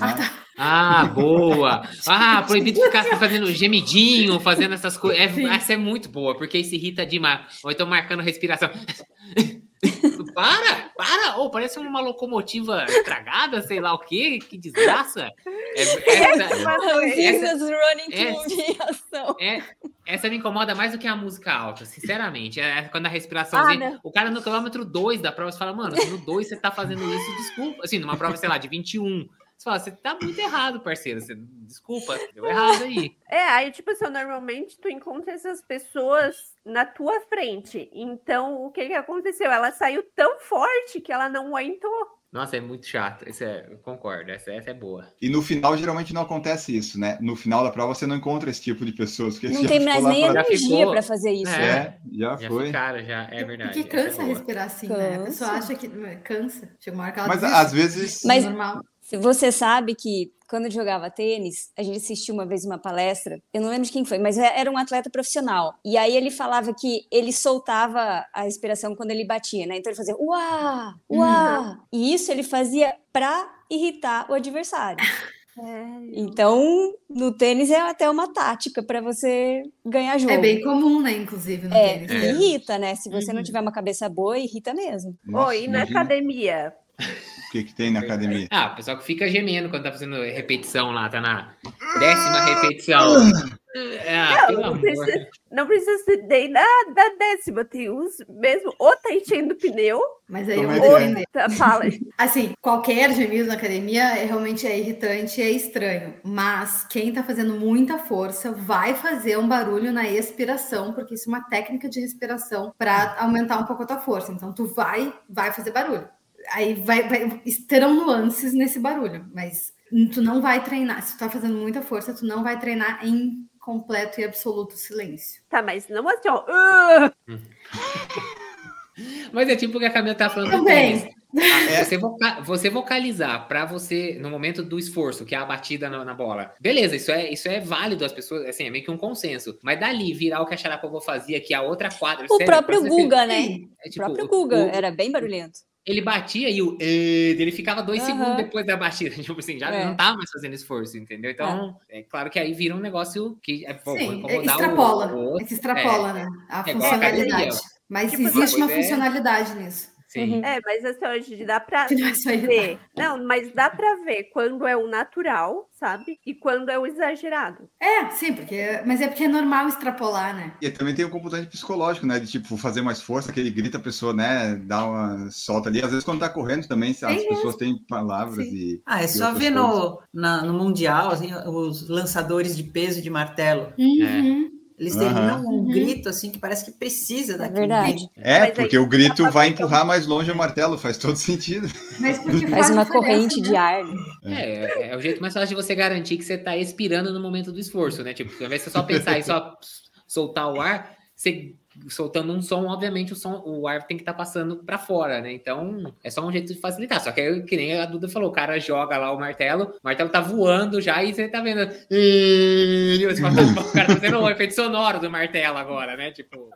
Ah, tá. ah, boa! Ah, proibido ficar fazendo gemidinho, fazendo essas coisas. É, essa é muito boa, porque isso irrita demais. Ou então marcando respiração. para! para! Ou oh, parece uma locomotiva estragada, sei lá o quê, que desgraça. É, essa, essa, running essa, é, essa me incomoda mais do que a música alta, sinceramente. É quando a respiraçãozinha. Ah, o cara no quilômetro 2 da prova, você fala, mano, no 2 você tá fazendo isso, desculpa. Assim, numa prova, sei lá, de 21. Você fala, você tá muito errado, parceiro. Você, desculpa, deu errado aí. É, aí, tipo assim, normalmente tu encontra essas pessoas na tua frente. Então, o que que aconteceu? Ela saiu tão forte que ela não aguentou. Nossa, é muito chato. Isso é, eu concordo. Essa, essa é boa. E no final, geralmente não acontece isso, né? No final da prova, você não encontra esse tipo de pessoas. Não tem mais nem energia para fazer isso. É, é já, já foi. Ficaram, já, é verdade. Porque cansa é respirar assim, cansa. né? A pessoa acha que cansa. Chega uma hora que ela Mas às vezes. Mas, normal. Você sabe que quando eu jogava tênis, a gente assistiu uma vez uma palestra, eu não lembro de quem foi, mas era um atleta profissional. E aí ele falava que ele soltava a respiração quando ele batia, né? Então ele fazia uá, uá. Uhum. E isso ele fazia para irritar o adversário. É. Então, no tênis é até uma tática para você ganhar jogo. É bem comum, né? Inclusive, no é, tênis. É. Irrita, né? Se você uhum. não tiver uma cabeça boa, irrita mesmo. Nossa, Oi, e na academia? O que, que tem na academia? Ah, o pessoal que fica gemendo quando tá fazendo repetição lá, tá na décima repetição. Ah, não, não precisa, não precisa ser nem na, na décima, tem uns mesmo, ou tá enchendo pneu, mas aí eu é vou é? tá, fala. Assim, qualquer gemido na academia é, realmente é irritante, é estranho. Mas quem tá fazendo muita força vai fazer um barulho na expiração, porque isso é uma técnica de respiração para aumentar um pouco a tua força. Então tu vai, vai fazer barulho aí vai, vai, terão nuances nesse barulho, mas tu não vai treinar. Se tu tá fazendo muita força, tu não vai treinar em completo e absoluto silêncio. Tá, mas não assim, ó. Uh! mas é tipo o que a Camila tá falando Também. Ah, é. Você, voca você vocalizar para você, no momento do esforço, que é a batida na, na, bola. Beleza, isso é, isso é válido, as pessoas, assim, é meio que um consenso. Mas dali, virar o que a Sharapova fazia, que a outra quadra. O sério, próprio Guga, né? É, tipo, o próprio Guga, o, era bem barulhento ele batia e o ele ficava dois uhum. segundos depois da batida. Tipo assim, já é. não tava mais fazendo esforço, entendeu? Então, é, é claro que aí vira um negócio que é, pô, Sim, extrapola. O, o outro. É que extrapola, é, né? A é funcionalidade. Mas tipo, existe uma funcionalidade nisso. Sim. Uhum. É, mas assim, hoje dá pra ver. Não, mas dá pra ver quando é o natural, sabe? E quando é o exagerado. É, sim, porque. Mas é porque é normal extrapolar, né? E também tem o componente psicológico, né? De tipo, fazer mais força, que ele grita a pessoa, né? Dá uma solta ali. Às vezes, quando tá correndo também, as é pessoas têm palavras sim. e. Ah, é só ver no, na, no Mundial, assim, os lançadores de peso de martelo. Uhum. É. Eles terminam uhum. um grito assim que parece que precisa é daquele Verdade. grito. É, porque o grito vai empurrar mais longe o martelo, faz todo sentido. faz uma corrente de ar. Né? É, é, o jeito mais fácil de você garantir que você está expirando no momento do esforço, né? Tipo, ao invés de você só pensar e só soltar o ar, você soltando um som, obviamente o som, o ar tem que estar tá passando para fora, né? Então, é só um jeito de facilitar. Só que que nem a Duda falou, o cara joga lá o martelo, o martelo tá voando já e você tá vendo. E o cara tá fazendo um efeito sonoro do martelo agora, né? Tipo.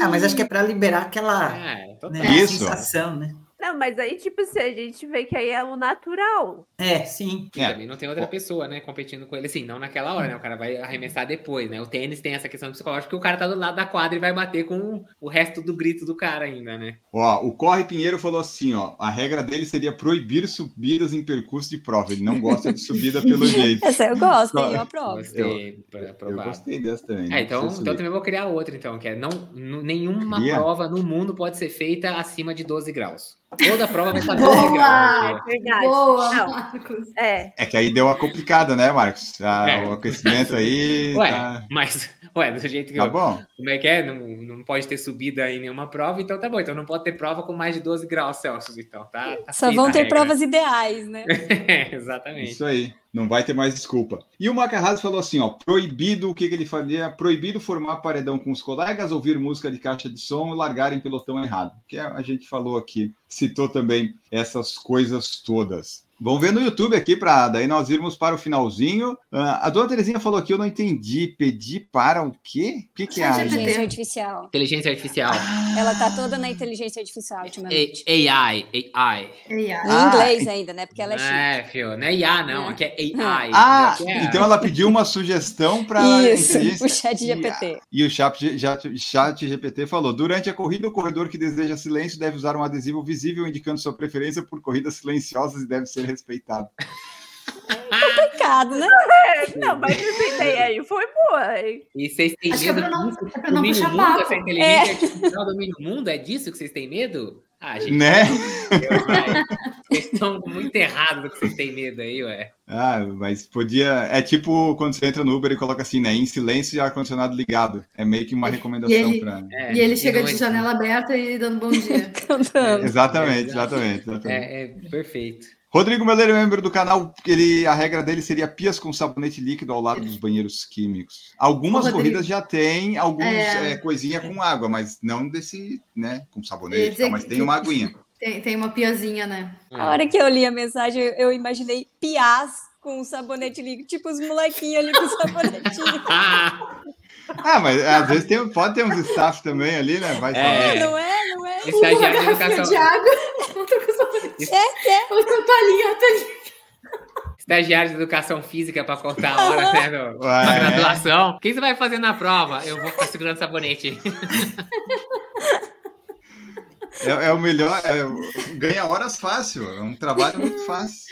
Ah, mas acho que é para liberar aquela é, né, sensação, né? Não, mas aí, tipo, se a gente vê que aí é o natural. É, sim. E é. também não tem outra pessoa, né, competindo com ele assim, não naquela hora, né? O cara vai arremessar depois, né? O tênis tem essa questão psicológica que o cara tá do lado da quadra e vai bater com o resto do grito do cara ainda, né? Ó, o Corre Pinheiro falou assim, ó, a regra dele seria proibir subidas em percurso de prova. Ele não gosta de subida pelo jeito. Essa eu gosto, eu aprovo. Gostei, eu, eu gostei dessa também. É, então, então também vou criar outra, então, que é não, nenhuma Cria? prova no mundo pode ser feita acima de 12 graus. Toda prova vai estar Boa! Verdade. Boa, Marcos. É. é que aí deu uma complicada, né, Marcos? Ah, é. O aquecimento aí. Ué, tá... mas, ué, do jeito que tá eu, bom. Como é que é? Não, não pode ter subida em nenhuma prova, então tá bom. Então não pode ter prova com mais de 12 graus Celsius, então. Tá, tá Só vão ter regra. provas ideais, né? é, exatamente. Isso aí. Não vai ter mais desculpa. E o Macarrado falou assim: ó, proibido, o que, que ele fazia? Proibido formar paredão com os colegas, ouvir música de caixa de som e largar em pelotão errado. Que a gente falou aqui, citou também essas coisas todas. Vamos ver no YouTube aqui, para daí nós irmos para o finalzinho. Uh, a dona Terezinha falou aqui, eu não entendi. Pedir para o quê? O que, que é a Inteligência artificial. Inteligência artificial. Ela tá toda na inteligência artificial ultimamente. A- AI, AI. AI. Em inglês ainda, né? Porque ela é chique. É, fio, não é IA, não, aqui é AI. Ah, Aqui é- então ela pediu uma sugestão para Isso, o chat GPT. E o chat, já- chat GPT falou: durante a corrida, o corredor que deseja silêncio deve usar um adesivo visível indicando sua preferência por corridas silenciosas e deve ser respeitado. Complicado, né? É, não, mas essa ideia aí foi boa, hein? E vocês têm Acho que é medo pra não- disso? é pra não puxar mundo, papo. essa inteligência artificial domina o mundo? É disso que vocês têm medo? Ah, gente, Né? Vocês estão muito errados do que vocês têm medo aí, ué. Ah, mas podia. É tipo quando você entra no Uber e coloca assim, né? Em silêncio e ar-condicionado ligado. É meio que uma recomendação ele- para. É, E ele chega de é- janela aberta e dando bom dia. Cantando. Exatamente, exatamente. exatamente. É, é perfeito. Rodrigo Meleiro, membro do canal, ele, a regra dele seria pias com sabonete líquido ao lado dos banheiros químicos. Algumas Ô, corridas já tem alguns É. é, coisinha com água, mas não desse, né, com sabonete, dizer tá, mas que- tem uma aguinha. Tem, tem uma piazinha, né? A hora que eu li a mensagem, eu- imaginei piás com sabonete líquido, tipo os molequinhos ali com sabonetinho. Ah, Ah, mas às vezes tem, pode ter uns staff também ali, né? Vai É. saber. Não é? Não é? estagiário de educação. de água. Outra com sabonete. Outra toalhinha, outra toalhinha. Estagiário de educação física para cortar a hora, né? no- Ué. Na graduação. O que você vai fazer na prova? Eu vou ficar segurando sabonete. É, é o melhor, é- ganha horas fácil, é um trabalho muito fácil.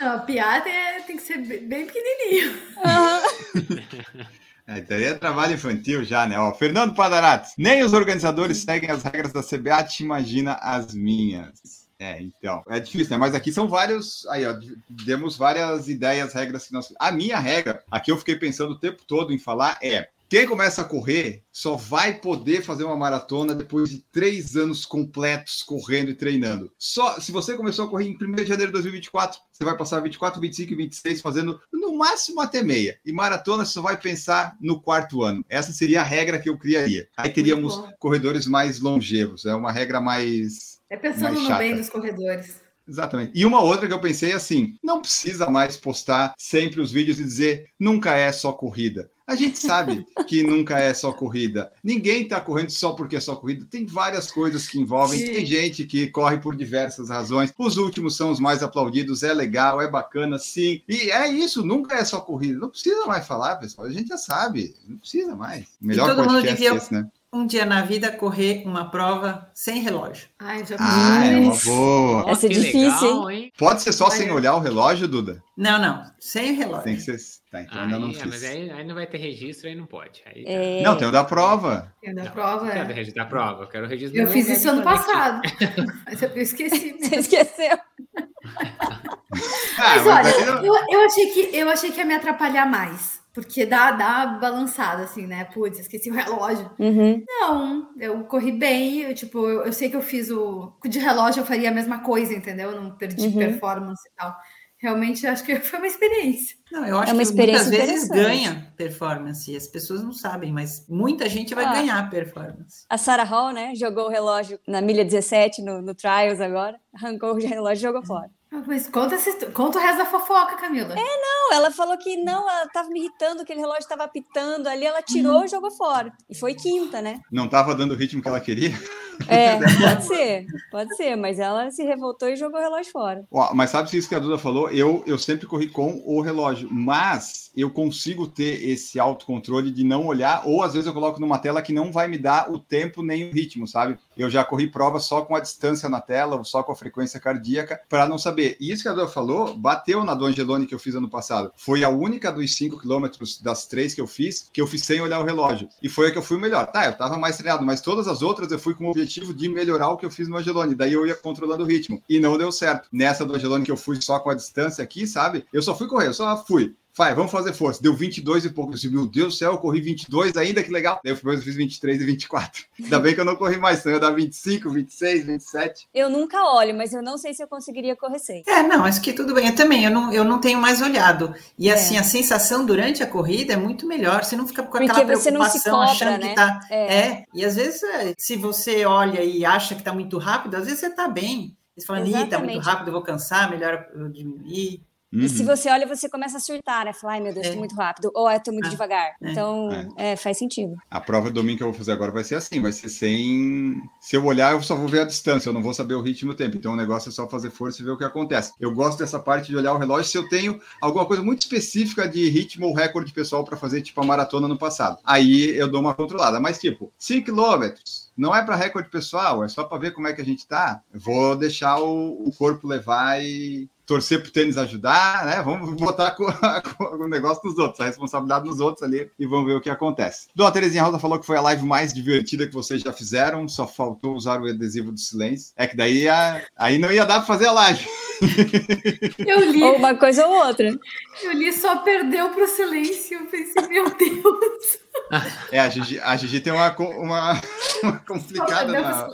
Não, a piada é- tem que ser bem bem pequenininho. É, daí é trabalho infantil já, né? Ó, Fernando Padarates, nem os organizadores seguem as regras da CBA, te imagina as minhas. É, então, é difícil, né? Mas aqui são vários. Aí, ó, demos várias ideias, regras que nós. A minha regra, aqui eu fiquei pensando o tempo todo em falar, é. Quem começa a correr só vai poder fazer uma maratona depois de três anos completos correndo e treinando. Só se você começou a correr em 1 de janeiro de 2024, você vai passar 24, 25 e 26 fazendo no máximo até meia. E maratona você só vai pensar no quarto ano. Essa seria a regra que eu criaria. Aí teríamos corredores mais longevos. É uma regra mais É pensando no chata. bem dos corredores. Exatamente. E uma outra que eu pensei assim: não precisa mais postar sempre os vídeos e dizer nunca é só corrida. A gente sabe que nunca é só corrida. Ninguém está correndo só porque é só corrida. Tem várias coisas que envolvem. Sim. Tem gente que corre por diversas razões. Os últimos são os mais aplaudidos. É legal, é bacana, sim. E é isso, nunca é só corrida. Não precisa mais falar, pessoal. A gente já sabe. Não precisa mais. Melhor podcast devia- esse, né? Um dia na vida correr uma prova sem relógio. Ai, já Ah, é uma fiz. boa. Essa é difícil, hein? Pode ser só sem olhar o relógio, Duda? Não, não, sem relógio. Tem que ser. Tá, então ainda não é, fiz. mas aí, aí não vai ter registro, aí não pode. Aí, tá. É, Não, tem o da prova. Tem da Não, prova, quero é. registro da prova, eu quero o registro Eu fiz isso ano passado. Mas eu esqueci. mesmo. Você esqueceu? Ah, Mas olha, aí não- eu, eu, achei que, eu achei que ia me atrapalhar mais. Porque dá, dá balançada, assim, né? Putz, esqueci o relógio. Uhum. Não, eu corri bem. Eu, tipo, eu, eu sei que eu fiz o. De relógio eu faria a mesma coisa, entendeu? Eu não perdi Uhum. performance e tal. Realmente, eu acho que foi uma experiência. Não, eu acho É uma que muitas experiência vezes ganha performance. e As pessoas não sabem, mas muita gente vai Ah. ganhar performance. A Sarah Hall, né? Jogou o relógio na milha 17 no, no Trials agora. Arrancou o relógio e jogou fora. Mas conta, conta o resto da fofoca, Camila. Não, ela falou que não, ela tava me irritando, que aquele relógio estava apitando ali, ela tirou e jogou fora. E foi quinta, né? Não estava dando o ritmo que ela queria. É, pode ser, pode ser, mas ela se revoltou e jogou o relógio fora. Ó, mas sabe se isso que a Duda falou? Eu, eu sempre corri com o relógio, mas eu consigo ter esse autocontrole de não olhar, ou às vezes eu coloco numa tela que não vai me dar o tempo nem o ritmo, sabe? Eu já corri prova só com a distância na tela, ou só com a frequência cardíaca, para não saber. E isso que a Duda falou, bateu na do que eu fiz ano passado. Foi a única dos 5 quilômetros das três que eu fiz, que eu fiz sem olhar o relógio. E foi a que eu fui melhor. Tá, eu tava mais treinado, mas todas as outras eu fui com o objetivo de melhorar o que eu fiz no Angeloni. Daí eu ia controlando o ritmo. E não deu certo. Nessa do que eu fui só com a distância aqui, sabe? Eu só fui correr, eu só fui. Vai, vamos fazer força. Deu 22 e pouco. Eu disse, meu Deus do céu, eu corri 22 ainda, que legal. Daí eu fiz 23 e 24. Ainda bem que eu não corri mais, senão eu ia dar 25, 26, 27. Eu nunca olho, mas eu não sei se eu conseguiria correr sem. É, não, acho que tudo bem. Eu também, eu não, eu não tenho mais olhado. E É. assim, a sensação durante a corrida é muito melhor. Você não fica com Porque aquela você não se preocupação cobra, achando né? que tá. É. É. E às vezes, é, se você olha e acha que tá muito rápido, às vezes você tá bem. Eles falam, Anitta, muito rápido, eu vou cansar, melhor eu diminuir. Uhum. E se uhum. você olha, você começa a surtar, né? Falar, ai meu Deus, é. tô muito rápido, ou é, tô muito ah, devagar. É. Então, é. é. faz sentido. A prova do domingo que eu vou fazer agora vai ser assim, vai ser sem. Se eu olhar, eu só vou ver a distância, eu não vou saber o ritmo e o tempo. Então o negócio é só fazer força e ver o que acontece. Eu gosto dessa parte de olhar o relógio se eu tenho alguma coisa muito específica de ritmo ou recorde pessoal para fazer, tipo, a maratona no passado. Aí eu dou uma controlada. Mas, tipo, 5 quilômetros não é para recorde pessoal, é só para ver como é que a gente tá. Vou deixar o, o corpo levar e torcer pro tênis ajudar, né? Vamos botar o negócio dos outros, a responsabilidade nos outros ali e vamos ver o que acontece. Dona Terezinha Rosa falou que foi a live mais divertida que vocês já fizeram, só faltou usar o adesivo do silêncio. É que daí a, aí não ia dar para fazer a live. Eu li. Ou uma coisa ou outra. Eu li só perdeu pro silêncio. Eu pensei, meu Deus. É, a Gigi, a Gigi tem uma, uma, uma complicada na,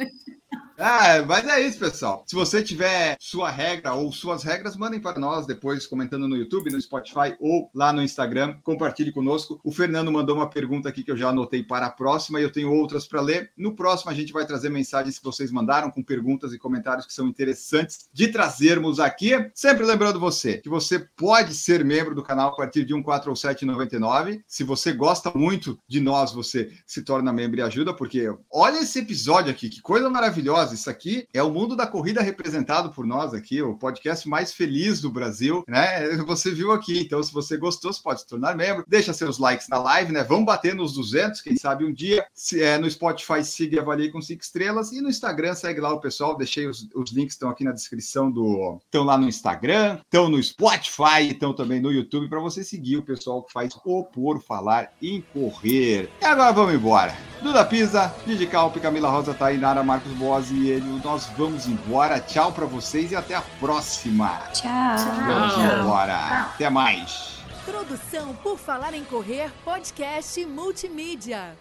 ah, mas é isso, pessoal. Se você tiver sua regra ou suas regras, mandem para nós depois, comentando no YouTube, no Spotify ou lá no Instagram. Compartilhe conosco. O Fernando mandou uma pergunta aqui que eu já anotei para a próxima e eu tenho outras para ler. No próximo, a gente vai trazer mensagens que vocês mandaram com perguntas e comentários que são interessantes de trazermos aqui. Sempre lembrando você que você pode ser membro do canal a partir de 147,99. Se você gosta muito de nós, você se torna membro e ajuda, porque olha esse episódio aqui, que coisa maravilhosa isso aqui é o mundo da corrida representado por nós aqui, o podcast mais feliz do Brasil, né? Você viu aqui. Então, se você gostou, você pode se tornar membro. Deixa seus likes na live, né? Vamos bater nos 200, quem sabe um dia. Se é no Spotify, siga e avalie com cinco estrelas. E no Instagram, segue lá o pessoal. Deixei os, os links, estão aqui na descrição do. Estão lá no Instagram, estão no Spotify, estão também no YouTube para você seguir o pessoal que faz o Por Falar em Correr. E agora vamos embora. Duda Pisa, Didi Calpe, Camila Rosa, Tainara, Marcos Boas ele. Nós vamos embora. Tchau para vocês e até a próxima. Tchau. Vamos embora. Até mais. Produção por Falar em Correr, podcast multimídia.